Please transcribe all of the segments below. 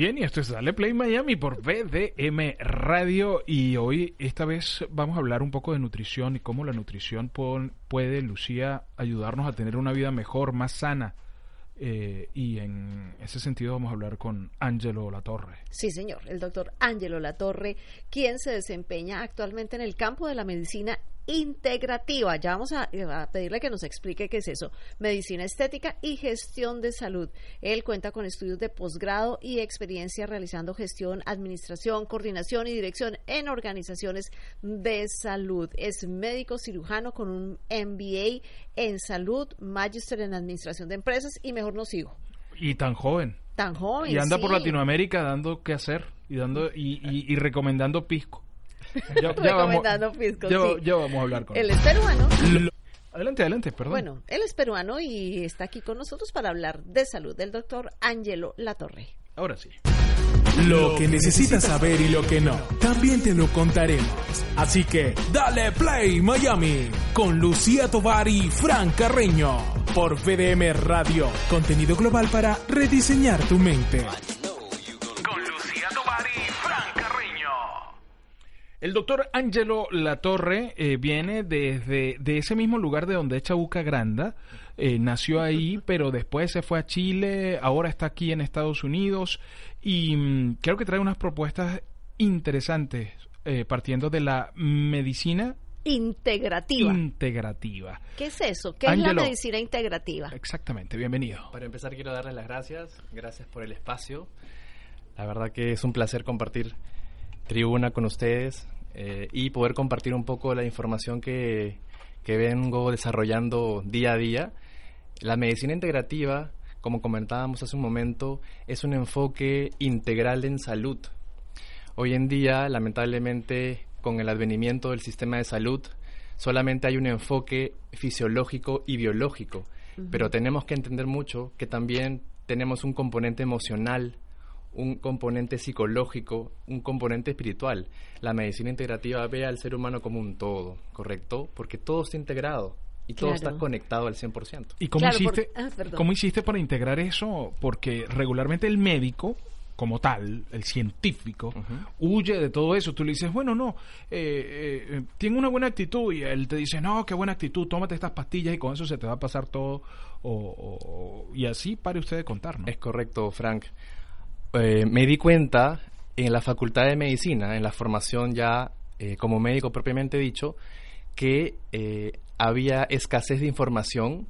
Bien, y esto es Dale Play Miami por BDM Radio y hoy esta vez vamos a hablar un poco de nutrición y cómo la nutrición puede, Lucía, ayudarnos a tener una vida mejor, más sana. Eh, y en ese sentido vamos a hablar con Ángelo Latorre. Sí, señor, el doctor Ángelo Latorre, quien se desempeña actualmente en el campo de la medicina integrativa. Ya vamos a, pedirle que nos explique qué es eso. Medicina estética y gestión de salud. Él cuenta con estudios de posgrado y experiencia realizando gestión, administración, coordinación y dirección en organizaciones de salud. Es médico cirujano con un MBA en salud, magister en administración de empresas y mejor no sigo. Y tan joven. Tan joven. Y anda por Latinoamérica dando qué hacer y dando y recomendando pisco. Ya, Recomendando vamos, ya, vamos a hablar con él. Él es peruano. Adelante, adelante, perdón. Bueno, él es peruano y está aquí con nosotros para hablar de salud, del doctor Angelo Latorre. Ahora sí. Lo que necesitas saber y lo que no, también te lo contaremos. Así que dale play Miami con Lucía Tovar y Fran Carreño por VDM Radio, contenido global para rediseñar tu mente. El doctor Angelo Latorre eh, viene desde de ese mismo lugar de donde echa Buca Granda. Eh, nació ahí, pero después se fue a Chile, ahora está aquí en Estados Unidos y mm, creo que trae unas propuestas interesantes eh, partiendo de la medicina integrativa. Integrativa. ¿Qué es eso? ¿Qué es la medicina integrativa? Exactamente, bienvenido. Para empezar quiero darles las gracias, gracias por el espacio. La verdad que es un placer compartir tribuna con ustedes eh, y poder compartir un poco la información que, que vengo desarrollando día a día. La medicina integrativa, como comentábamos hace un momento, es un enfoque integral en salud. Hoy en día, lamentablemente, con el advenimiento del sistema de salud, solamente hay un enfoque fisiológico y biológico, pero tenemos que entender mucho que también tenemos un componente emocional un componente psicológico, un componente espiritual. La medicina integrativa ve al ser humano como un todo, ¿correcto? Porque todo está integrado y todo está conectado al 100%. ¿Y cómo, hiciste, ah, cómo hiciste para integrar eso? Porque regularmente el médico como tal, el científico, huye de todo eso. Tú le dices, bueno, no, eh, eh, tiene una buena actitud y él te dice, no, qué buena actitud, tómate estas pastillas y con eso se te va a pasar todo. y así pare usted de contar, ¿no? Es correcto, Frank. Eh, me di cuenta en la Facultad de Medicina, en la formación ya eh, como médico propiamente dicho, que eh, había escasez de información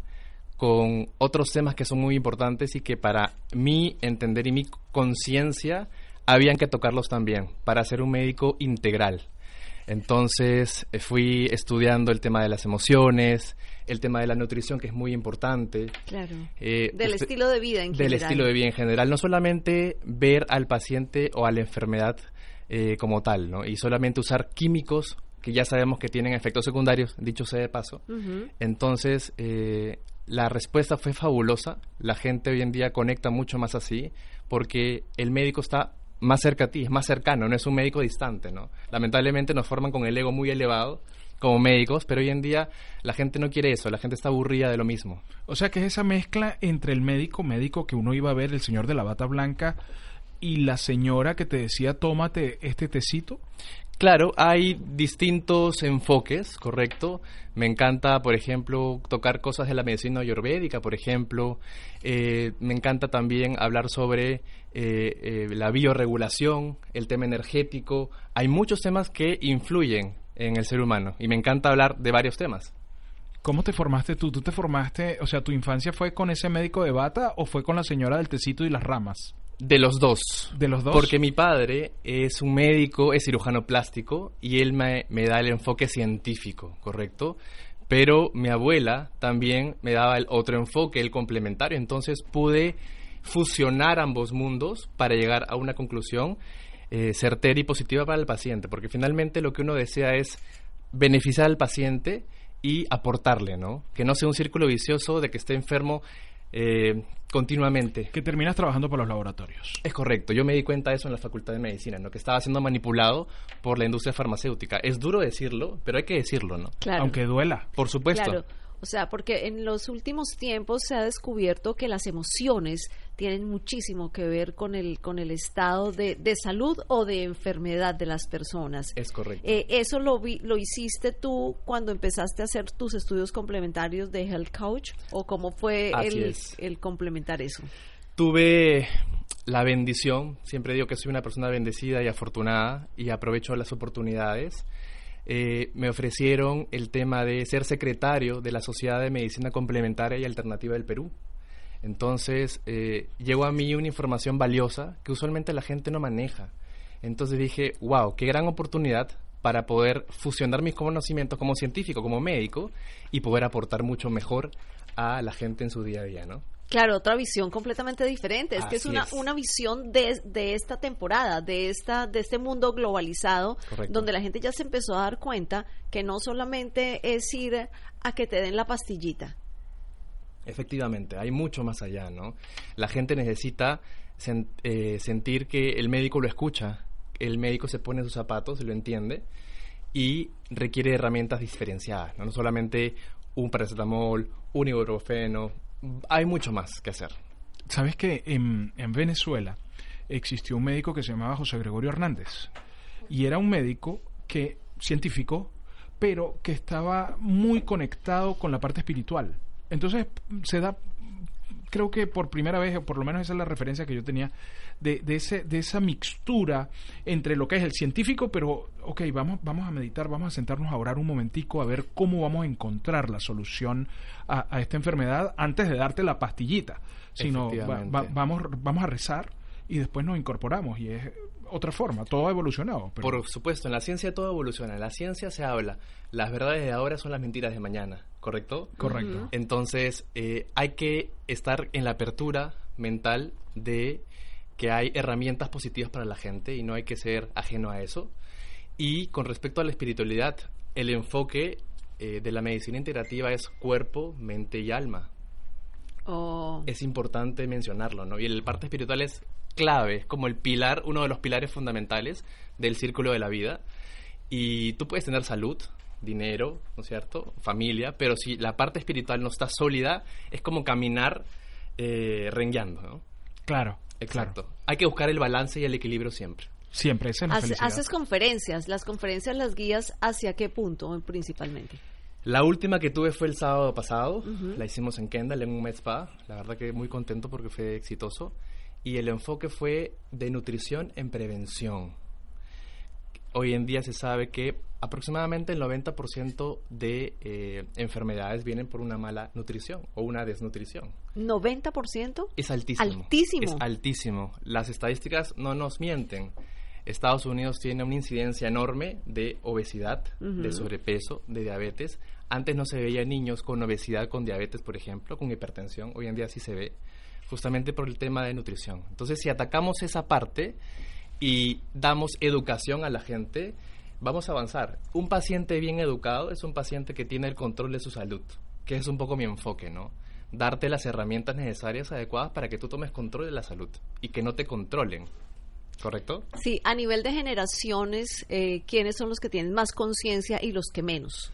con otros temas que son muy importantes y que para mí entender y mi conciencia habían que tocarlos también para ser un médico integral. Entonces fui estudiando el tema de las emociones, el tema de la nutrición, que es muy importante. Claro. Eh, del estilo de vida en general. Del estilo de vida en general. No solamente ver al paciente o a la enfermedad eh, como tal, ¿no? Y solamente usar químicos que ya sabemos que tienen efectos secundarios, dicho sea de paso. Entonces, eh, la respuesta fue fabulosa. La gente hoy en día conecta mucho más así, porque el médico está más cerca a ti, es más cercano, no es un médico distante, ¿no? Lamentablemente nos forman con el ego muy elevado como médicos, pero hoy en día la gente no quiere eso, la gente está aburrida de lo mismo. O sea que es esa mezcla entre el médico, médico que uno iba a ver, el señor de la bata blanca, y la señora que te decía, tómate este tecito. Claro, hay distintos enfoques, correcto. Me encanta, por ejemplo, tocar cosas de la medicina ayurvédica, por ejemplo. Eh, me encanta también hablar sobre eh, eh, la bioregulación, el tema energético. Hay muchos temas que influyen en el ser humano y me encanta hablar de varios temas. ¿Cómo te formaste tú? ¿Tú te formaste, o sea, tu infancia fue con ese médico de bata o fue con la señora del tecito y las ramas? De los dos. ¿De los dos? Porque mi padre es un médico, es cirujano plástico y él me, me da el enfoque científico, ¿correcto? Pero mi abuela también me daba el otro enfoque, el complementario. Entonces pude fusionar ambos mundos para llegar a una conclusión eh, certera y positiva para el paciente, porque finalmente lo que uno desea es beneficiar al paciente y aportarle, ¿no? Que no sea un círculo vicioso de que esté enfermo eh, continuamente. Que terminas trabajando por los laboratorios. Es correcto, yo me di cuenta de eso en la Facultad de Medicina, ¿no? que estaba siendo manipulado por la industria farmacéutica. Es duro decirlo, pero hay que decirlo, ¿no? Claro. Aunque duela. Por supuesto. O sea, porque en los últimos tiempos se ha descubierto que las emociones tienen muchísimo que ver con el, con el estado de, de salud o de enfermedad de las personas. Es correcto. Eh, ¿Eso lo, vi, lo hiciste tú cuando empezaste a hacer tus estudios complementarios de Health Coach? ¿O cómo fue el, el complementar eso? Tuve la bendición, siempre digo que soy una persona bendecida y afortunada y aprovecho las oportunidades eh, me ofrecieron el tema de ser secretario de la Sociedad de Medicina Complementaria y Alternativa del Perú. Entonces, eh, llegó a mí una información valiosa que usualmente la gente no maneja. Entonces dije, wow, qué gran oportunidad para poder fusionar mis conocimientos como científico, como médico, y poder aportar mucho mejor a la gente en su día a día, ¿no? Claro, otra visión completamente diferente. Es que es una, una visión de, de, esta temporada, de, esta, de este mundo globalizado, donde la gente ya se empezó a dar cuenta que no solamente es ir a que te den la pastillita. Efectivamente, hay mucho más allá, ¿no? La gente necesita eh, sentir que el médico lo escucha, el médico se pone sus zapatos, lo entiende y requiere herramientas diferenciadas, no, no solamente un paracetamol, un ibuprofeno, hay mucho más que hacer. ¿Sabes que en, en Venezuela existió un médico que se llamaba José Gregorio Hernández? Y era un médico que, científico, pero que estaba muy conectado con la parte espiritual. Entonces se da creo que por primera vez, o por lo menos esa es la referencia que yo tenía, de, de, ese, de esa mixtura entre lo que es el científico, pero, ok, vamos, vamos a meditar, vamos a sentarnos a orar un momentico, a ver cómo vamos a encontrar la solución a, esta enfermedad antes de darte la pastillita, sino vamos, vamos a rezar y después nos incorporamos y es otra forma, todo ha evolucionado. Por supuesto, en la ciencia todo evoluciona, en la ciencia se habla, las verdades de ahora son las mentiras de mañana, ¿correcto? Correcto. Entonces, eh, hay que estar en la apertura mental de que hay herramientas positivas para la gente y no hay que ser ajeno a eso. Y con respecto a la espiritualidad, el enfoque eh, de la medicina integrativa es cuerpo, mente y alma. Oh. Es importante mencionarlo, ¿no? Y el parte espiritual es clave, es como el pilar, uno de los pilares fundamentales del círculo de la vida. Y tú puedes tener salud, dinero, ¿no es cierto? Familia, pero si la parte espiritual no está sólida, es como caminar eh, rengueando, ¿no? Claro. Exacto. Hay que buscar el balance y el equilibrio siempre. Siempre, esa es Haces conferencias, las conferencias las guías hacia qué punto principalmente. La última que tuve fue el sábado pasado, la hicimos en Kendall en un mes spa, la verdad que muy contento porque fue exitoso y el enfoque fue de nutrición en prevención. Hoy en día se sabe que aproximadamente el 90% de eh, enfermedades vienen por una mala nutrición o una desnutrición. ¿90%? Es altísimo. Altísimo. Es altísimo. Las estadísticas no nos mienten. Estados Unidos tiene una incidencia enorme de obesidad, de sobrepeso, de diabetes. Antes no se veía niños con obesidad, con diabetes, por ejemplo, con hipertensión. Hoy en día sí se ve justamente por el tema de nutrición. Entonces, si atacamos esa parte y damos educación a la gente, vamos a avanzar. Un paciente bien educado es un paciente que tiene el control de su salud, que es un poco mi enfoque, ¿no? Darte las herramientas necesarias, adecuadas para que tú tomes control de la salud y que no te controlen. ¿Correcto? Sí, a nivel de generaciones, eh, ¿quiénes son los que tienen más conciencia y los que menos?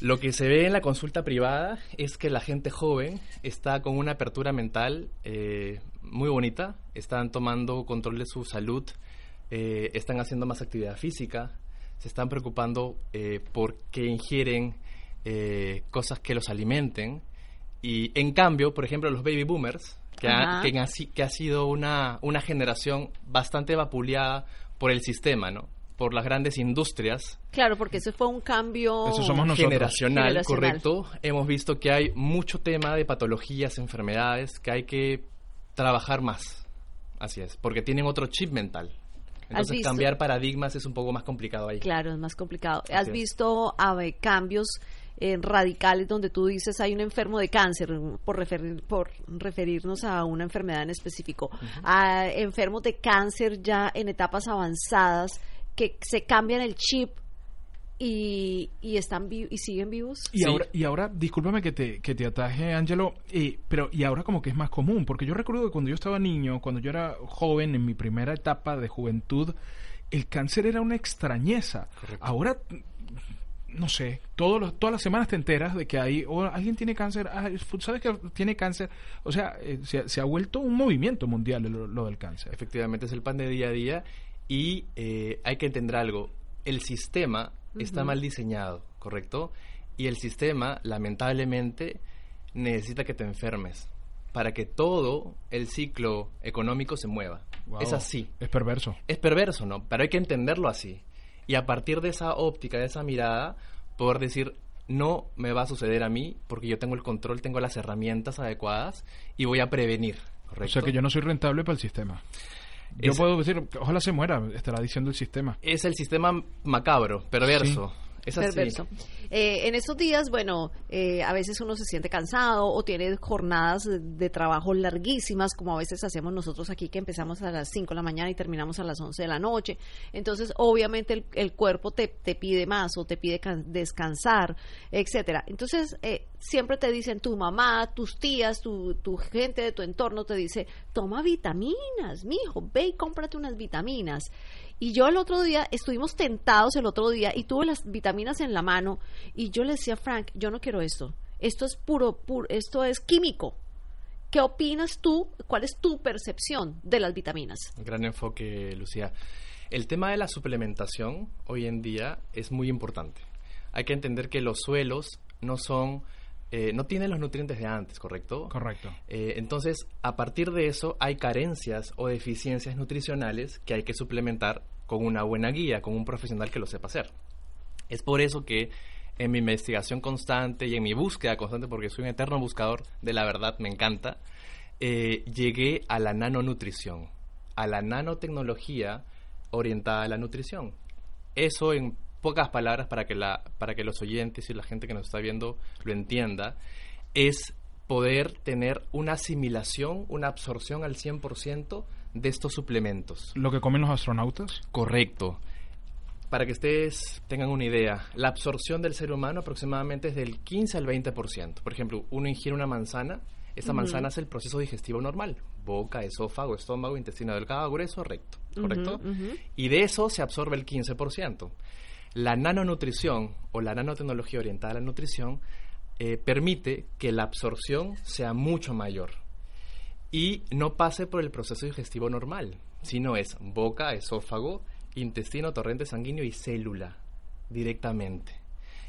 Lo que se ve en la consulta privada es que la gente joven está con una apertura mental eh, muy bonita, están tomando control de su salud, eh, están haciendo más actividad física, se están preocupando eh, por que ingieren cosas que los alimenten. Y en cambio, por ejemplo, los baby boomers, que, ha, que, ha, sido una, una generación bastante vapuleada por el sistema, ¿no? Por las grandes industrias. Claro, porque ese fue un cambio generacional, correcto. Hemos visto que hay mucho tema de patologías, enfermedades, que hay que trabajar más. Así es, porque tienen otro chip mental. Entonces cambiar paradigmas es un poco más complicado ahí. Claro, es más complicado. ¿Has visto cambios radicales donde tú dices hay un enfermo de cáncer, por, referir, por referirnos a una enfermedad en específico, a enfermos de cáncer ya en etapas avanzadas que se cambian el chip y, y están y siguen vivos. Y ahora, y ahora, discúlpame que te, que te ataje, Ángelo, eh, pero y ahora como que es más común, porque yo recuerdo que cuando yo estaba niño, cuando yo era joven, en mi primera etapa de juventud, el cáncer era una extrañeza. Ahora no sé, todos todas las semanas te enteras de que hay, o alguien tiene cáncer, ah, sabes que tiene cáncer, o sea, eh, se, ha vuelto un movimiento mundial lo, del cáncer. Efectivamente, es el pan de día a día y eh, hay que entender algo, el sistema está mal diseñado, ¿correcto? Y el sistema, lamentablemente, necesita que te enfermes para que todo el ciclo económico se mueva. Es así. Es perverso. Es perverso, ¿no? Pero hay que entenderlo así. Y a partir de esa óptica, de esa mirada, poder decir, no me va a suceder a mí porque yo tengo el control, tengo las herramientas adecuadas y voy a prevenir. ¿correcto? O sea que yo no soy rentable para el sistema. Yo puedo decir, ojalá se muera, estará diciendo el sistema. Es el sistema macabro, perverso. Es perverso. Eh, en estos días, bueno, eh, a veces uno se siente cansado o tiene jornadas de, trabajo larguísimas, como a veces hacemos nosotros aquí, que empezamos a las 5 de la mañana y terminamos a las 11 de la noche. Entonces, obviamente, el, cuerpo te, te, pide más o te pide descansar, etcétera. Entonces, eh, siempre te dicen tu mamá, tus tías, tu, tu gente de tu entorno te dice, toma vitaminas, mijo, ve y cómprate unas vitaminas. Y yo el otro día, estuvimos tentados el otro día y tuve las vitaminas en la mano y yo le decía a Frank, yo no quiero esto, esto es puro, puro esto es químico. ¿Qué opinas tú? ¿Cuál es tu percepción de las vitaminas? Gran enfoque, Lucía. El tema de la suplementación hoy en día es muy importante. Hay que entender que los suelos no son eh, no tienen los nutrientes de antes, ¿correcto? Correcto. Eh, entonces, a partir de eso, hay carencias o deficiencias nutricionales que hay que suplementar con una buena guía, con un profesional que lo sepa hacer. Es por eso que en mi investigación constante y en mi búsqueda constante, porque soy un eterno buscador de la verdad, me encanta, eh, llegué a la nanonutrición, a la nanotecnología orientada a la nutrición. Eso en pocas palabras para que, la, para que los oyentes y la gente que nos está viendo lo entienda, es poder tener una asimilación, una absorción al 100% de estos suplementos. ¿Lo que comen los astronautas? Correcto. Para que ustedes tengan una idea, la absorción del ser humano aproximadamente es del 15 al 20%. Por ejemplo, uno ingiere una manzana, esa manzana es el proceso digestivo normal. Boca, esófago, estómago, intestino delgado, grueso, recto. ¿Correcto? Y de eso se absorbe el 15%. La nanonutrición o la nanotecnología orientada a la nutrición eh, permite que la absorción sea mucho mayor y no pase por el proceso digestivo normal, sino es boca, esófago, intestino, torrente sanguíneo y célula directamente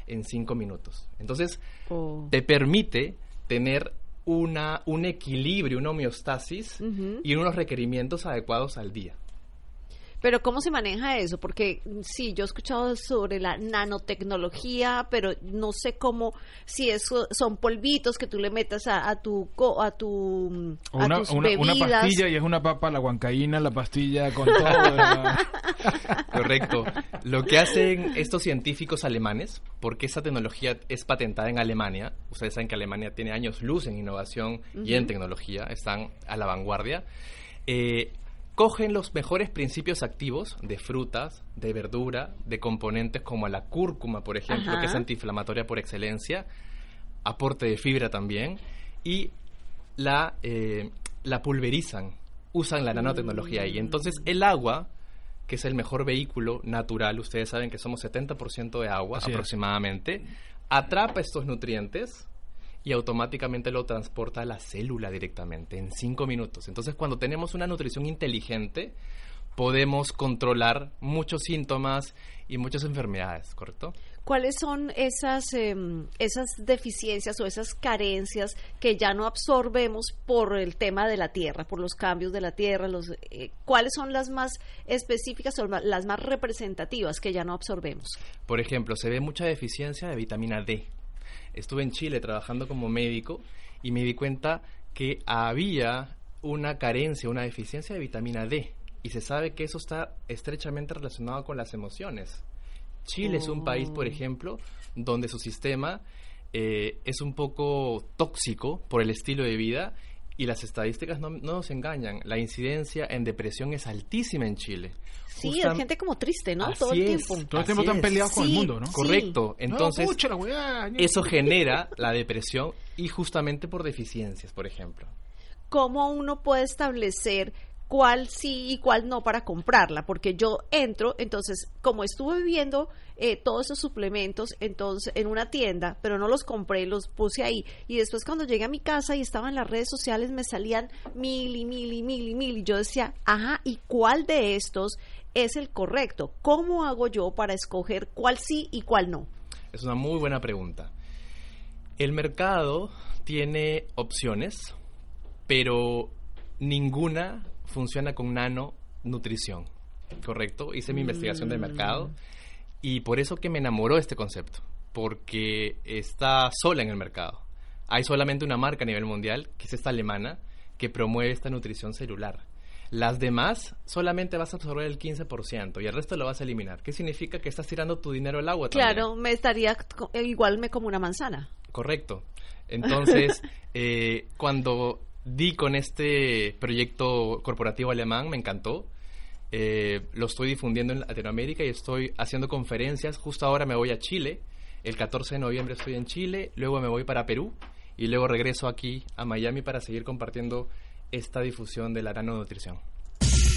en cinco minutos. Entonces, oh. te permite tener una, un equilibrio, una homeostasis y unos requerimientos adecuados al día. Pero ¿cómo se maneja eso? Porque sí, yo he escuchado sobre la nanotecnología, pero no sé cómo, si eso son polvitos que tú le metas a, tu a tu a una, tus una, pastilla y es una papa, la guancaína, la pastilla con todo. Correcto. Lo que hacen estos científicos alemanes, porque esa tecnología es patentada en Alemania, ustedes saben que Alemania tiene años luz en innovación y en tecnología, están a la vanguardia. Eh, cogen los mejores principios activos de frutas, de verdura, de componentes como la cúrcuma, por ejemplo, que es antiinflamatoria por excelencia, aporte de fibra también, y la, eh, la pulverizan, usan la nanotecnología ahí. Entonces el agua, que es el mejor vehículo natural, ustedes saben que somos 70% de agua aproximadamente, atrapa estos nutrientes y automáticamente lo transporta a la célula directamente en cinco minutos. Entonces, cuando tenemos una nutrición inteligente, podemos controlar muchos síntomas y muchas enfermedades, ¿correcto? ¿Cuáles son esas, em, esas deficiencias o esas carencias que ya no absorbemos por el tema de la tierra, por los cambios de la tierra? Los, eh, ¿Cuáles son las más específicas o las más representativas que ya no absorbemos? Por ejemplo, se ve mucha deficiencia de vitamina D estuve en Chile trabajando como médico y me di cuenta que había una carencia, una deficiencia de vitamina D. Y se sabe que eso está estrechamente relacionado con las emociones. Chile es un país, por oh. ejemplo, donde su sistema eh, es un poco tóxico por el estilo de vida y las estadísticas no, nos engañan. La incidencia en depresión es altísima en Chile. Sí, hay gente como triste, ¿no? Todo el tiempo. Todo el tiempo están peleados con el mundo, ¿no? Correcto. Entonces, eso genera la depresión y justamente por deficiencias, por ejemplo. ¿Cómo uno puede establecer cuál sí y cuál no para comprarla, porque yo entro, entonces, como estuve viendo eh, todos esos suplementos entonces en una tienda, pero no los compré, los puse ahí, y después cuando llegué a mi casa y estaba en las redes sociales me salían mil y mil y mil y mil, y yo decía, ajá, ¿y cuál de estos es el correcto? ¿Cómo hago yo para escoger cuál sí y cuál no? Es una muy buena pregunta. El mercado tiene opciones, pero ninguna funciona con nano nutrición, ¿correcto? Hice mi investigación de mercado mm. y por eso que me enamoró este concepto, porque está sola en el mercado. Hay solamente una marca a nivel mundial, que es esta alemana, que promueve esta nutrición celular. Las demás solamente vas a absorber el 15% y el resto lo vas a eliminar. ¿Qué significa que estás tirando tu dinero al agua? Claro, me estaría igual me como una manzana. Correcto. Entonces, eh, cuando di con este proyecto corporativo alemán, me encantó. Eh, lo estoy difundiendo en Latinoamérica y estoy haciendo conferencias. Justo ahora me voy a Chile. El 14 de noviembre estoy en Chile, luego me voy para Perú y luego regreso aquí a Miami para seguir compartiendo esta difusión de la nanonutrición.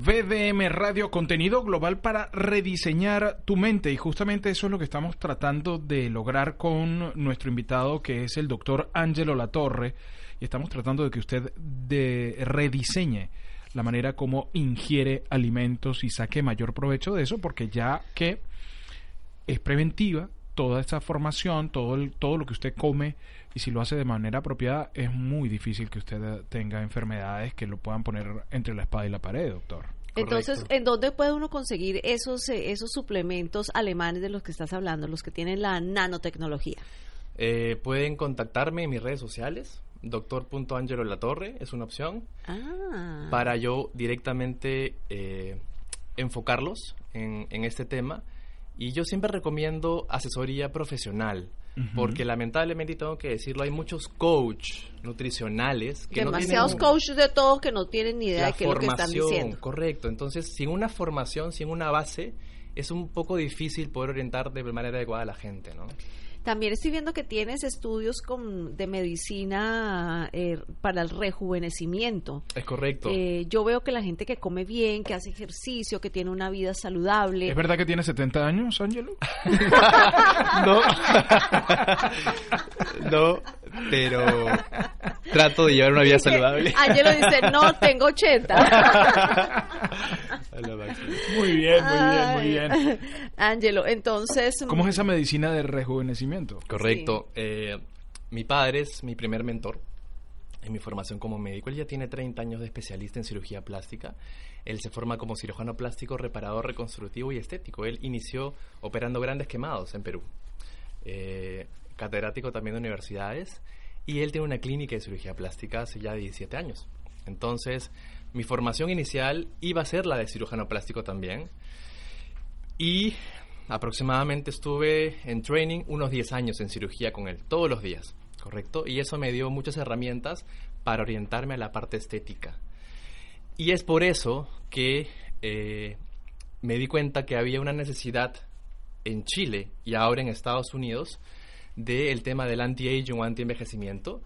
VDM Radio, contenido global para rediseñar tu mente. Y justamente eso es lo que estamos tratando de lograr con nuestro invitado, que es el doctor Angelo Latorre. Y estamos tratando de que usted de rediseñe la manera como ingiere alimentos y saque mayor provecho de eso, porque ya que es preventiva toda esta formación, todo, el, todo lo que usted come y si lo hace de manera apropiada, es muy difícil que usted tenga enfermedades que lo puedan poner entre la espada y la pared, doctor. Entonces, ¿en dónde puede uno conseguir esos, eh, esos suplementos alemanes de los que estás hablando, los que tienen la nanotecnología? Eh, pueden contactarme en mis redes sociales, doctor.angelo Latorre es una opción, ah. para yo directamente eh, enfocarlos en, en este tema. Y yo siempre recomiendo asesoría profesional porque lamentablemente, tengo que decirlo, hay muchos coach nutricionales que Demasiados no coaches de todos que no tienen ni idea de qué es lo que están diciendo. Correcto, entonces sin una formación, sin una base, es un poco difícil poder orientar de manera adecuada a la gente, ¿no? También estoy viendo que tienes estudios con, de medicina eh, para el rejuvenecimiento. Es correcto. Eh, yo veo que la gente que come bien, que hace ejercicio, que tiene una vida saludable. ¿Es verdad que tiene 70 años, Ángelo? no. no, pero trato de llevar una vida saludable. Ángelo dice, no, tengo 80. muy bien, muy bien, muy bien. Ángelo, entonces... ¿Cómo es esa medicina de rejuvenecimiento? Correcto. Eh, mi padre es mi primer mentor en mi formación como médico. Él ya tiene 30 años de especialista en cirugía plástica. Él se forma como cirujano plástico, reparador, reconstructivo y estético. Él inició operando grandes quemados en Perú. Eh, catedrático también de universidades. Y él tiene una clínica de cirugía plástica hace ya 17 años. Entonces, mi formación inicial iba a ser la de cirujano plástico también. Y aproximadamente estuve en training unos 10 años en cirugía con él, todos los días, ¿correcto? Y eso me dio muchas herramientas para orientarme a la parte estética. Y es por eso que eh, me di cuenta que había una necesidad en Chile y ahora en Estados Unidos del tema del anti-aging o anti-envejecimiento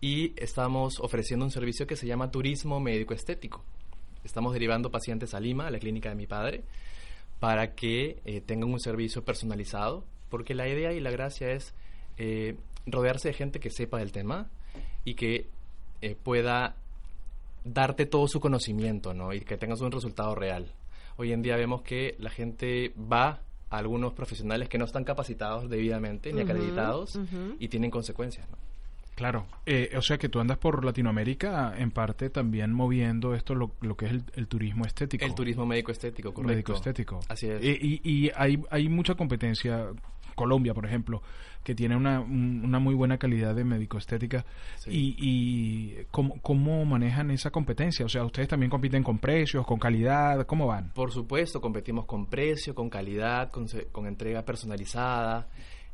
y estamos ofreciendo un servicio que se llama turismo médico estético. Estamos derivando pacientes a Lima, a la clínica de mi padre, para que eh, tengan un servicio personalizado, porque la idea y la gracia es eh, rodearse de gente que sepa del tema y que eh, pueda darte todo su conocimiento, ¿no? Y que tengas un resultado real. Hoy en día vemos que la gente va a algunos profesionales que no están capacitados debidamente ni acreditados y tienen consecuencias, ¿no? Claro, eh, o sea que tú andas por Latinoamérica en parte también moviendo esto, lo, que es el, turismo estético. El turismo médico estético, correcto. Médico estético. Así es. Y, y, hay, hay mucha competencia, Colombia por ejemplo, que tiene una, una muy buena calidad de médico estética. Y, y ¿cómo, ¿cómo manejan esa competencia? O sea, ustedes también compiten con precios, con calidad, ¿cómo van? Por supuesto, competimos con precio, con calidad, con, con entrega personalizada.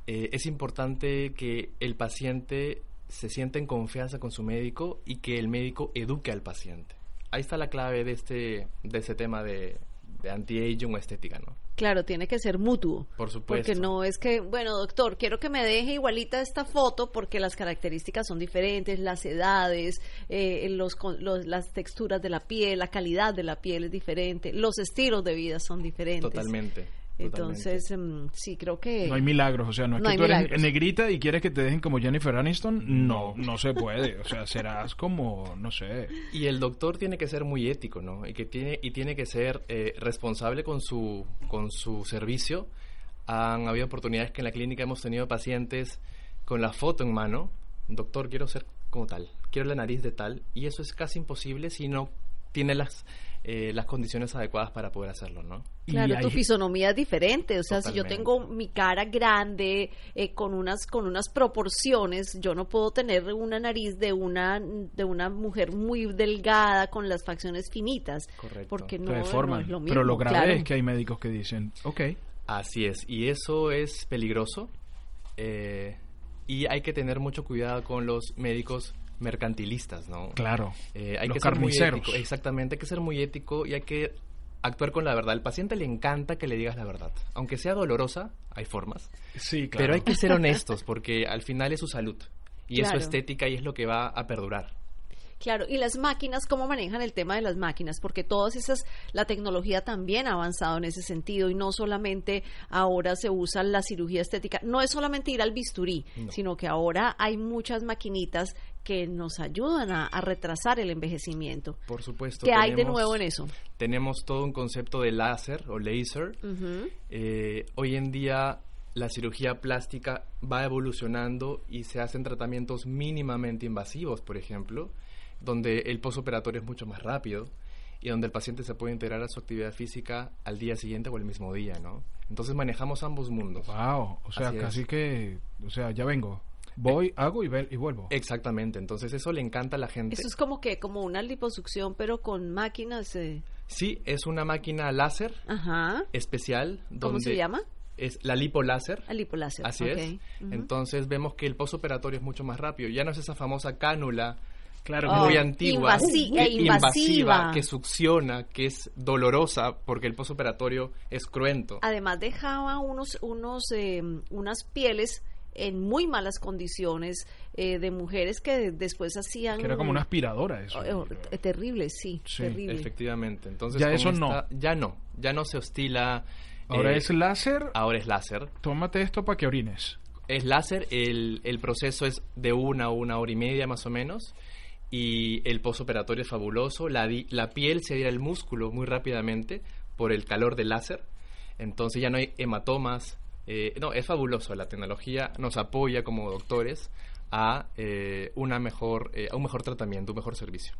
Eh, es importante que el paciente se sienta en confianza con su médico y que el médico eduque al paciente. Ahí está la clave de este, de este tema de, de anti-aging o estética, ¿no? Claro, tiene que ser mutuo. Por supuesto. Porque no es que, bueno, doctor, quiero que me deje igualita esta foto porque las características son diferentes, las edades, eh, los, las texturas de la piel, la calidad de la piel es diferente, los estilos de vida son diferentes. Totalmente. Entonces, em, sí, creo que... No hay milagros, o sea, no es que tú eres negrita y quieres que te dejen como Jennifer Aniston, no, no se puede, o sea, serás como, no sé. Y el doctor tiene que ser muy ético, ¿no? Y, que tiene, y tiene que ser eh, responsable con su, con su servicio. Han habido oportunidades que en la clínica hemos tenido pacientes con la foto en mano, doctor, quiero ser como tal, quiero la nariz de tal, y eso es casi imposible si no tiene las eh, las condiciones adecuadas para poder hacerlo, ¿no? Claro, tu fisonomía es diferente, o sea, si yo tengo mi cara grande eh, con unas con unas proporciones, yo no puedo tener una nariz de una de una mujer muy delgada con las facciones finitas, Correcto. porque no, es lo mismo. Pero lo grave es que hay médicos que dicen, ok. Así es, y eso es peligroso. Eh, y hay que tener mucho cuidado con los médicos mercantilistas, ¿no? Claro. Eh, hay que ser muy ético, exactamente, hay que ser muy ético y hay que actuar con la verdad. Al paciente le encanta que le digas la verdad. Aunque sea dolorosa, hay formas. Sí, claro. Pero hay que ser honestos porque al final es su salud y es su estética y es lo que va a perdurar. Claro, y las máquinas, ¿cómo manejan el tema de las máquinas? Porque todas esas, la tecnología también ha avanzado en ese sentido y no solamente ahora se usa la cirugía estética, no es solamente ir al bisturí, sino que ahora hay muchas maquinitas que nos ayudan a, retrasar el envejecimiento. Por supuesto. ¿Qué hay de nuevo en eso? Tenemos todo un concepto de láser o laser. Eh, hoy en día la cirugía plástica va evolucionando y se hacen tratamientos mínimamente invasivos, por ejemplo donde el postoperatorio es mucho más rápido y donde el paciente se puede integrar a su actividad física al día siguiente o el mismo día, ¿no? Entonces manejamos ambos mundos. Wow, o sea, casi que, o sea, ya vengo. Voy, hago y, y, vuelvo. Exactamente, entonces eso le encanta a la gente. Eso es como que, como una liposucción, pero con máquinas. Eh. Sí, es una máquina láser especial. ¿Cómo se llama? Es la lipoláser. La lipoláser. Así es. Entonces vemos que el postoperatorio es mucho más rápido. Ya no es esa famosa cánula Claro, muy antigua, e invasiva. que succiona, que es dolorosa porque el postoperatorio es cruento. Además dejaba unos, unos, eh, unas pieles en muy malas condiciones eh, de mujeres que después hacían... Que era como una aspiradora eso. Oh, eh, terrible, sí, terrible. Efectivamente. Entonces, ya eso no. Ya no, ya no se hostila. Ahora es láser. Ahora es láser. Tómate esto para que orines. Es láser, el, el proceso es de una o una hora y media más o menos y el postoperatorio es fabuloso. La, la piel se adhiere al músculo muy rápidamente por el calor del láser. Entonces ya no hay hematomas. Eh, no, es fabuloso. La tecnología nos apoya como doctores a, eh, una mejor, eh, a un mejor tratamiento, un mejor servicio.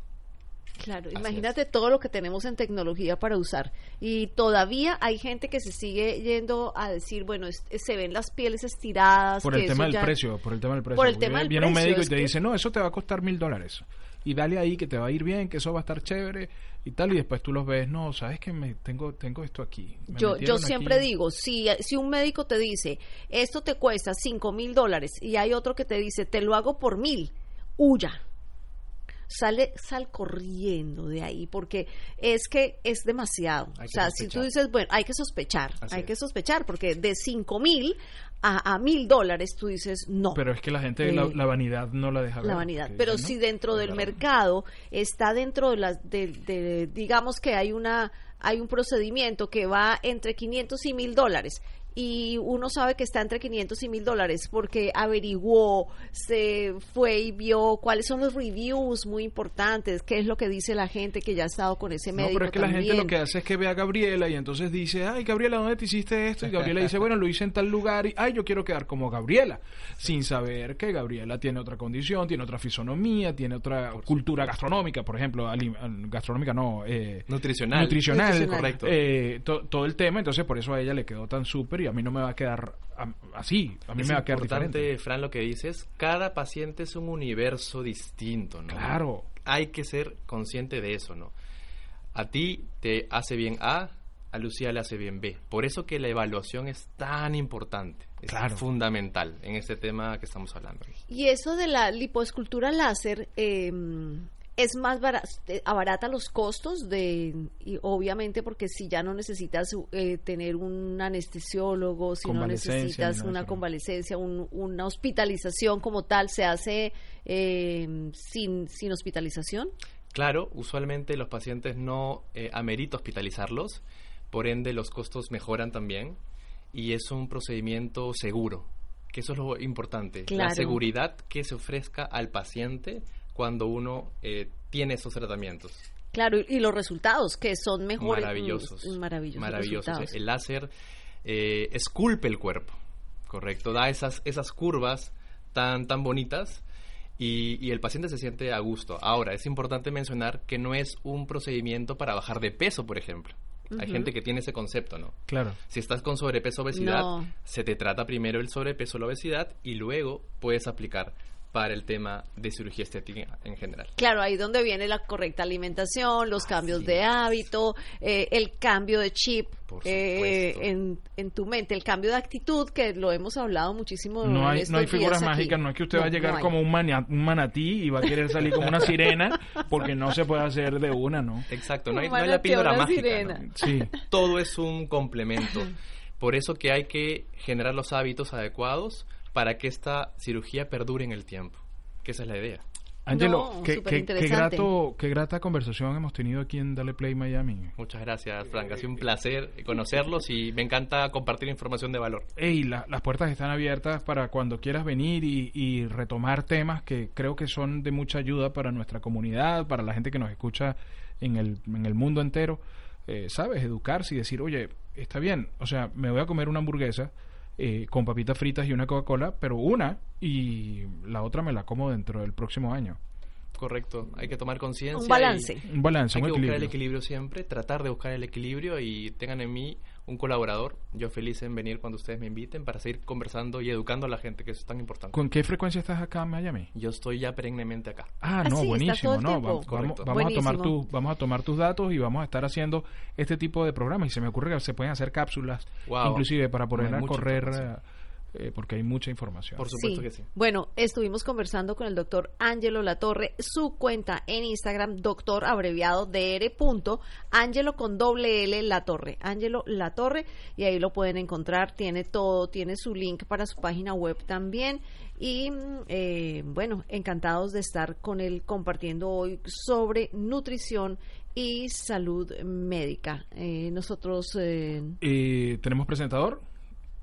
Claro, imagínate todo lo que tenemos en tecnología para usar. Y todavía hay gente que se sigue yendo a decir, bueno, se ven las pieles estiradas. Por el tema del precio, por el tema del precio. Por el tema Viene un médico y te dice, no, eso te va a costar mil dólares. Y dale ahí que te va a ir bien, que eso va a estar chévere y tal. Y después tú los ves, no, sabes que me tengo, tengo esto aquí. yo yo siempre digo, si, si un médico te dice, esto te cuesta cinco mil dólares y hay otro que te dice, te lo hago por mil, huya sale, sal corriendo de ahí, porque es que es demasiado. O sea, si tú dices, bueno, hay que sospechar, hay que sospechar, porque de cinco mil a, mil dólares tú dices, no. Pero es que la gente, la, eh, vanidad no la deja ver. La vanidad, pero si dentro del mercado está dentro de las, de, digamos que hay una, hay un procedimiento que va entre 500 y mil dólares y uno sabe que está entre 500 y 1000 dólares porque averiguó, se fue y vio cuáles son los reviews muy importantes, qué es lo que dice la gente que ya ha estado con ese médico. No, pero es que la gente lo que hace es que ve a Gabriela y entonces dice, ay, Gabriela, ¿dónde te hiciste esto? Y Gabriela dice, bueno, lo hice en tal lugar y, ay, yo quiero quedar como Gabriela, sin saber que Gabriela tiene otra condición, tiene otra fisonomía, tiene otra cultura gastronómica, por ejemplo, gastronómica no, eh, nutricional. Nutricional, correcto. Eh, todo el tema, entonces por eso a ella le quedó tan súper y a mí no me va a quedar así, a mí me va a quedar importante, Fran, lo que dices, cada paciente es un universo distinto, ¿no? Claro. Hay que ser consciente de eso, ¿no? A ti te hace bien A, a Lucía le hace bien B. Por eso que la evaluación es tan importante, es fundamental en este tema que estamos hablando. Y eso de la lipoescultura láser, eh, es más barato, abarata los costos de, y obviamente porque si ya no necesitas eh, tener un anestesiólogo, si no necesitas una convalecencia, una hospitalización como tal, ¿se hace eh, sin, sin hospitalización? Claro, usualmente los pacientes no eh, amerita hospitalizarlos, por ende los costos mejoran también y es un procedimiento seguro, que eso es lo importante, la seguridad que se ofrezca al paciente cuando uno eh, tiene esos tratamientos. Claro, y, los resultados, que son mejores. Maravillosos. Mm, maravillosos. Maravillosos. El láser eh, esculpe el cuerpo, correcto. Da esas, esas curvas tan, tan bonitas y, y, el paciente se siente a gusto. Ahora, es importante mencionar que no es un procedimiento para bajar de peso, por ejemplo. Hay gente que tiene ese concepto, ¿no? Claro. Si estás con sobrepeso obesidad, se te trata primero el sobrepeso o la obesidad y luego puedes aplicar para el tema de cirugía estética en general. Claro, ahí donde viene la correcta alimentación, los cambios de hábito, eh, el cambio de chip eh, en, en, tu mente, el cambio de actitud, que lo hemos hablado muchísimo. No hay, no hay figuras mágicas, no es que usted va a llegar como un, un, manatí y va a querer salir como una sirena, porque no se puede hacer de una, ¿no? Exacto, no hay, no hay la píldora mágica. Sí. Todo es un complemento. Por eso que hay que generar los hábitos adecuados para que esta cirugía perdure en el tiempo, que esa es la idea. Angelo, qué, grato, qué grata conversación hemos tenido aquí en Dale Play Miami. Muchas gracias, Frank. Ha sido un placer conocerlos y me encanta compartir información de valor. Ey, las puertas están abiertas para cuando quieras venir y, retomar temas que creo que son de mucha ayuda para nuestra comunidad, para la gente que nos escucha en el, en el mundo entero. Eh, ¿Sabes? Educarse y decir, oye, está bien, o sea, me voy a comer una hamburguesa eh, con papitas fritas y una Coca-Cola, pero una y la otra me la como dentro del próximo año. Correcto, hay que tomar conciencia. Un balance. un balance, hay que buscar el equilibrio siempre, tratar de buscar el equilibrio y tengan en mí un colaborador. Yo feliz en venir cuando ustedes me inviten para seguir conversando y educando a la gente, que eso es tan importante. ¿Con qué frecuencia estás acá en Miami? Yo estoy ya perennemente acá. Ah, no, buenísimo, no, vamos, vamos, a tomar tus, vamos a tomar tus datos y vamos a estar haciendo este tipo de programas y se me ocurre que se pueden hacer cápsulas, inclusive para poder correr eh, porque hay mucha información. Por supuesto que sí. Bueno, estuvimos conversando con el doctor Ángelo Latorre, su cuenta en Instagram, doctor abreviado DR. Punto, Ángelo con doble L Latorre, Ángelo Latorre, y ahí lo pueden encontrar, tiene todo, tiene su link para su página web también. Y eh, bueno, encantados de estar con él compartiendo hoy sobre nutrición y salud médica. Eh, nosotros... ¿Tenemos presentador?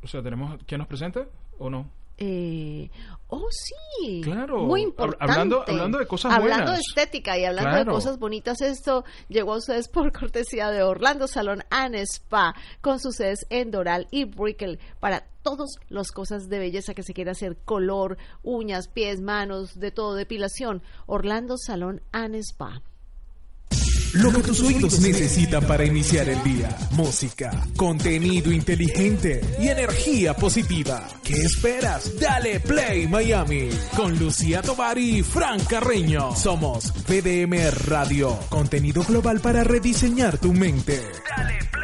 O sea, tenemos ¿quién nos presenta o no? Eh, oh, sí. Claro. Muy importante. Hablando, hablando de cosas buenas. Hablando de estética y hablando de cosas bonitas, esto llegó a ustedes por cortesía de Orlando Salón and Spa, con sus sedes en Doral y Brickell, para todas las cosas de belleza que se quiera hacer, color, uñas, pies, manos, de todo, depilación. Orlando Salón and Spa. Lo que tus oídos necesitan para iniciar el día. Música, contenido inteligente y energía positiva. ¿Qué esperas? Dale Play Miami con Lucía Tovar y Fran Carreño. Somos VDM Radio, contenido global para rediseñar tu mente. Dale Play.